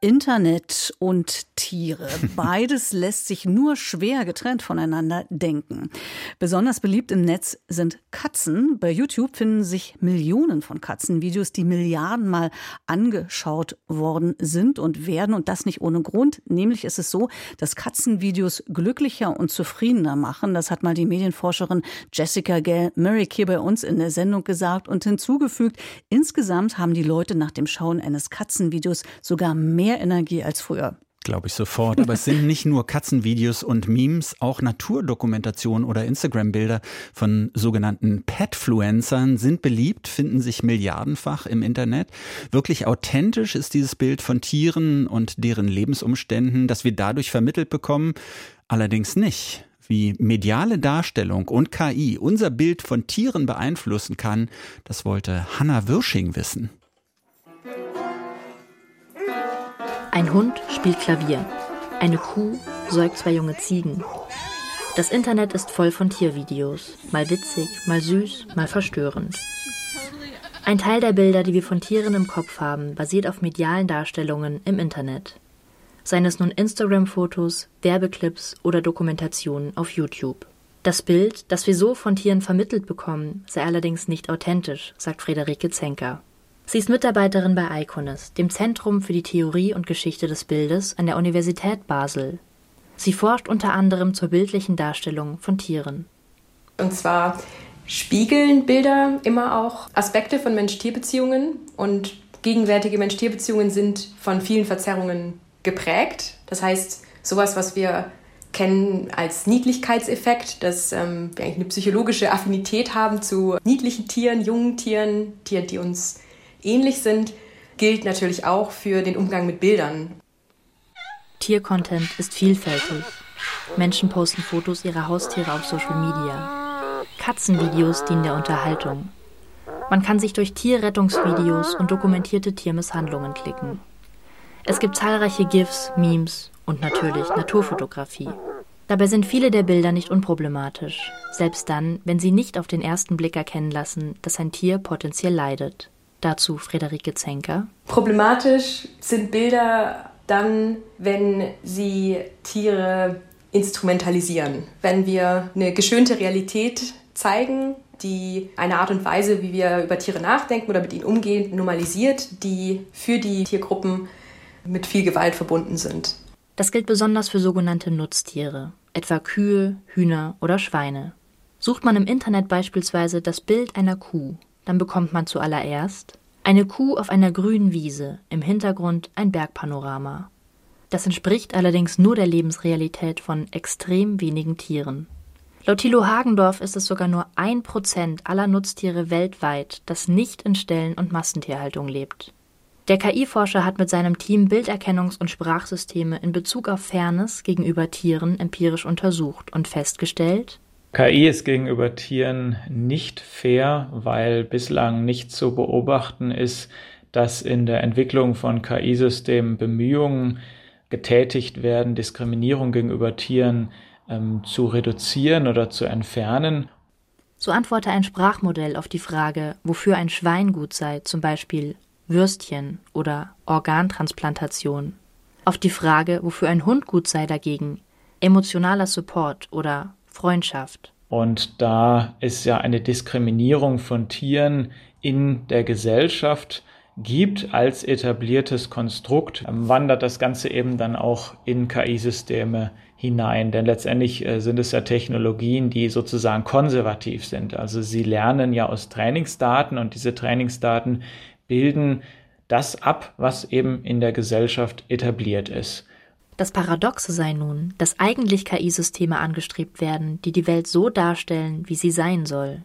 Internet und Tiere. Beides lässt sich nur schwer getrennt voneinander denken. Besonders beliebt im Netz sind Katzen. Bei YouTube finden sich Millionen von Katzenvideos, die Milliardenmal angeschaut worden sind und werden. Und das nicht ohne Grund. Nämlich ist es so, dass Katzenvideos glücklicher und zufriedener machen. Das hat mal die Medienforscherin Jessica Gale Merrick hier bei uns in der Sendung gesagt und hinzugefügt, insgesamt haben die Leute nach dem Schauen eines Katzenvideos sogar mehr mehr Energie als früher. Glaube ich sofort. Aber es sind nicht nur Katzenvideos und Memes, auch Naturdokumentationen oder Instagram-Bilder von sogenannten Petfluencern sind beliebt, finden sich milliardenfach im Internet. Wirklich authentisch ist dieses Bild von Tieren und deren Lebensumständen, das wir dadurch vermittelt bekommen, allerdings nicht. Wie mediale Darstellung und KI unser Bild von Tieren beeinflussen kann, das wollte Hanna Wirsching wissen. Ein Hund spielt Klavier. Eine Kuh säugt zwei junge Ziegen. Das Internet ist voll von Tiervideos. Mal witzig, mal süß, mal verstörend. Ein Teil der Bilder, die wir von Tieren im Kopf haben, basiert auf medialen Darstellungen im Internet. Seien es nun Instagram-Fotos, Werbeclips oder Dokumentationen auf YouTube. Das Bild, das wir so von Tieren vermittelt bekommen, sei allerdings nicht authentisch, sagt Friederike Zenker. Sie ist Mitarbeiterin bei ICONIS, dem Zentrum für die Theorie und Geschichte des Bildes an der Universität Basel. Sie forscht unter anderem zur bildlichen Darstellung von Tieren. Und zwar spiegeln Bilder immer auch Aspekte von Mensch-Tier-Beziehungen und gegenwärtige Mensch-Tier-Beziehungen sind von vielen Verzerrungen geprägt. Das heißt, sowas, was wir kennen als Niedlichkeitseffekt, dass ähm, wir eigentlich eine psychologische Affinität haben zu niedlichen Tieren, jungen Tieren, Tieren, die uns ähnlich sind, gilt natürlich auch für den Umgang mit Bildern. Tiercontent ist vielfältig. Menschen posten Fotos ihrer Haustiere auf Social Media. Katzenvideos dienen der Unterhaltung. Man kann sich durch Tierrettungsvideos und dokumentierte Tiermisshandlungen klicken. Es gibt zahlreiche GIFs, Memes und natürlich Naturfotografie. Dabei sind viele der Bilder nicht unproblematisch, selbst dann, wenn sie nicht auf den ersten Blick erkennen lassen, dass ein Tier potenziell leidet. Dazu Friederike Zenker. Problematisch sind Bilder dann, wenn sie Tiere instrumentalisieren. Wenn wir eine geschönte Realität zeigen, die eine Art und Weise, wie wir über Tiere nachdenken oder mit ihnen umgehen, normalisiert, die für die Tiergruppen mit viel Gewalt verbunden sind. Das gilt besonders für sogenannte Nutztiere, etwa Kühe, Hühner oder Schweine. Sucht man im Internet beispielsweise das Bild einer Kuh, dann bekommt man zuallererst eine Kuh auf einer grünen Wiese, im Hintergrund ein Bergpanorama. Das entspricht allerdings nur der Lebensrealität von extrem wenigen Tieren. Laut Thilo Hagendorf ist es sogar nur ein Prozent aller Nutztiere weltweit, das nicht in Stellen- und Massentierhaltung lebt. Der KI-Forscher hat mit seinem Team Bilderkennungs- und Sprachsysteme in Bezug auf Fairness gegenüber Tieren empirisch untersucht und festgestellt, KI ist gegenüber Tieren nicht fair, weil bislang nicht zu beobachten ist, dass in der Entwicklung von KI-Systemen Bemühungen getätigt werden, Diskriminierung gegenüber Tieren ähm, zu reduzieren oder zu entfernen. So antworte ein Sprachmodell auf die Frage, wofür ein Schwein gut sei, zum Beispiel Würstchen oder Organtransplantation. Auf die Frage, wofür ein Hund gut sei dagegen, emotionaler Support oder Freundschaft. Und da es ja eine Diskriminierung von Tieren in der Gesellschaft gibt als etabliertes Konstrukt, wandert das Ganze eben dann auch in KI-Systeme hinein. Denn letztendlich äh, sind es ja Technologien, die sozusagen konservativ sind. Also sie lernen ja aus Trainingsdaten und diese Trainingsdaten bilden das ab, was eben in der Gesellschaft etabliert ist. Das Paradoxe sei nun, dass eigentlich KI-Systeme angestrebt werden, die die Welt so darstellen, wie sie sein soll.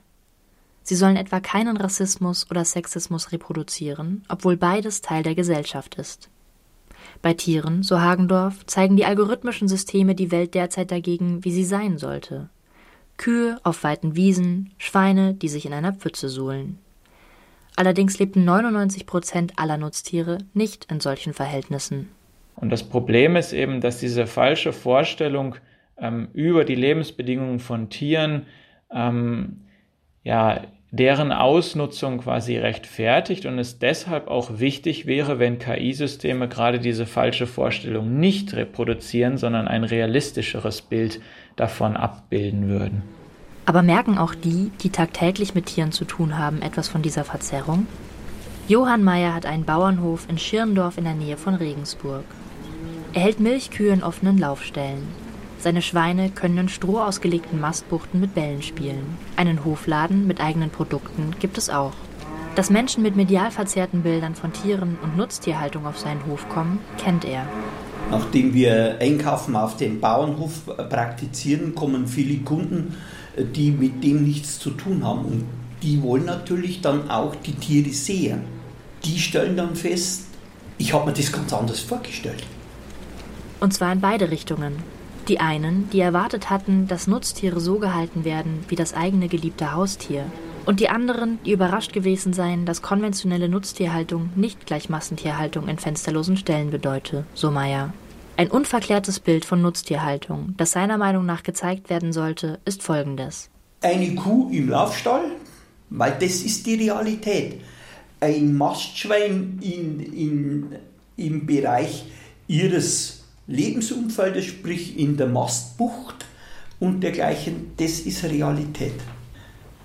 Sie sollen etwa keinen Rassismus oder Sexismus reproduzieren, obwohl beides Teil der Gesellschaft ist. Bei Tieren, so Hagendorf, zeigen die algorithmischen Systeme die Welt derzeit dagegen, wie sie sein sollte. Kühe auf weiten Wiesen, Schweine, die sich in einer Pfütze suhlen. Allerdings lebten 99 Prozent aller Nutztiere nicht in solchen Verhältnissen. Und das Problem ist eben, dass diese falsche Vorstellung ähm, über die Lebensbedingungen von Tieren ähm, ja deren Ausnutzung quasi rechtfertigt und es deshalb auch wichtig wäre, wenn KI-Systeme gerade diese falsche Vorstellung nicht reproduzieren, sondern ein realistischeres Bild davon abbilden würden. Aber merken auch die, die tagtäglich mit Tieren zu tun haben, etwas von dieser Verzerrung? Johann Meyer hat einen Bauernhof in Schirndorf in der Nähe von Regensburg. Er hält Milchkühe in offenen Laufstellen. Seine Schweine können in Stroh ausgelegten Mastbuchten mit Bällen spielen. Einen Hofladen mit eigenen Produkten gibt es auch. Dass Menschen mit medial verzerrten Bildern von Tieren und Nutztierhaltung auf seinen Hof kommen, kennt er. Nachdem wir Einkaufen auf dem Bauernhof praktizieren, kommen viele Kunden, die mit dem nichts zu tun haben. Und die wollen natürlich dann auch die Tiere sehen. Die stellen dann fest, ich habe mir das ganz anders vorgestellt. Und zwar in beide Richtungen. Die einen, die erwartet hatten, dass Nutztiere so gehalten werden wie das eigene geliebte Haustier. Und die anderen, die überrascht gewesen seien, dass konventionelle Nutztierhaltung nicht gleich Massentierhaltung in fensterlosen Ställen bedeute, so Meyer. Ein unverklärtes Bild von Nutztierhaltung, das seiner Meinung nach gezeigt werden sollte, ist folgendes. Eine Kuh im Laufstall, weil das ist die Realität. Ein Mastschwein in, in, im Bereich ihres Lebensumfeldes, sprich in der Mastbucht und dergleichen, das ist Realität.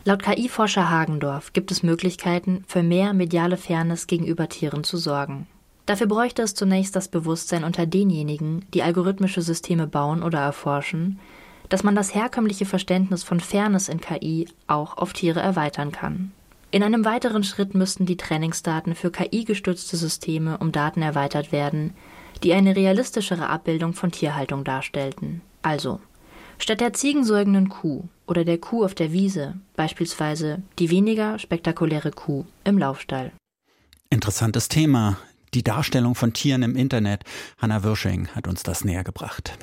Laut KI-Forscher Hagendorf gibt es Möglichkeiten, für mehr mediale Fairness gegenüber Tieren zu sorgen. Dafür bräuchte es zunächst das Bewusstsein unter denjenigen, die algorithmische Systeme bauen oder erforschen, dass man das herkömmliche Verständnis von Fairness in KI auch auf Tiere erweitern kann. In einem weiteren Schritt müssten die Trainingsdaten für KI-gestützte Systeme um Daten erweitert werden, die eine realistischere Abbildung von Tierhaltung darstellten. Also, statt der ziegensäugenden Kuh oder der Kuh auf der Wiese beispielsweise die weniger spektakuläre Kuh im Laufstall. Interessantes Thema. Die Darstellung von Tieren im Internet. Hanna Wirsching hat uns das näher gebracht.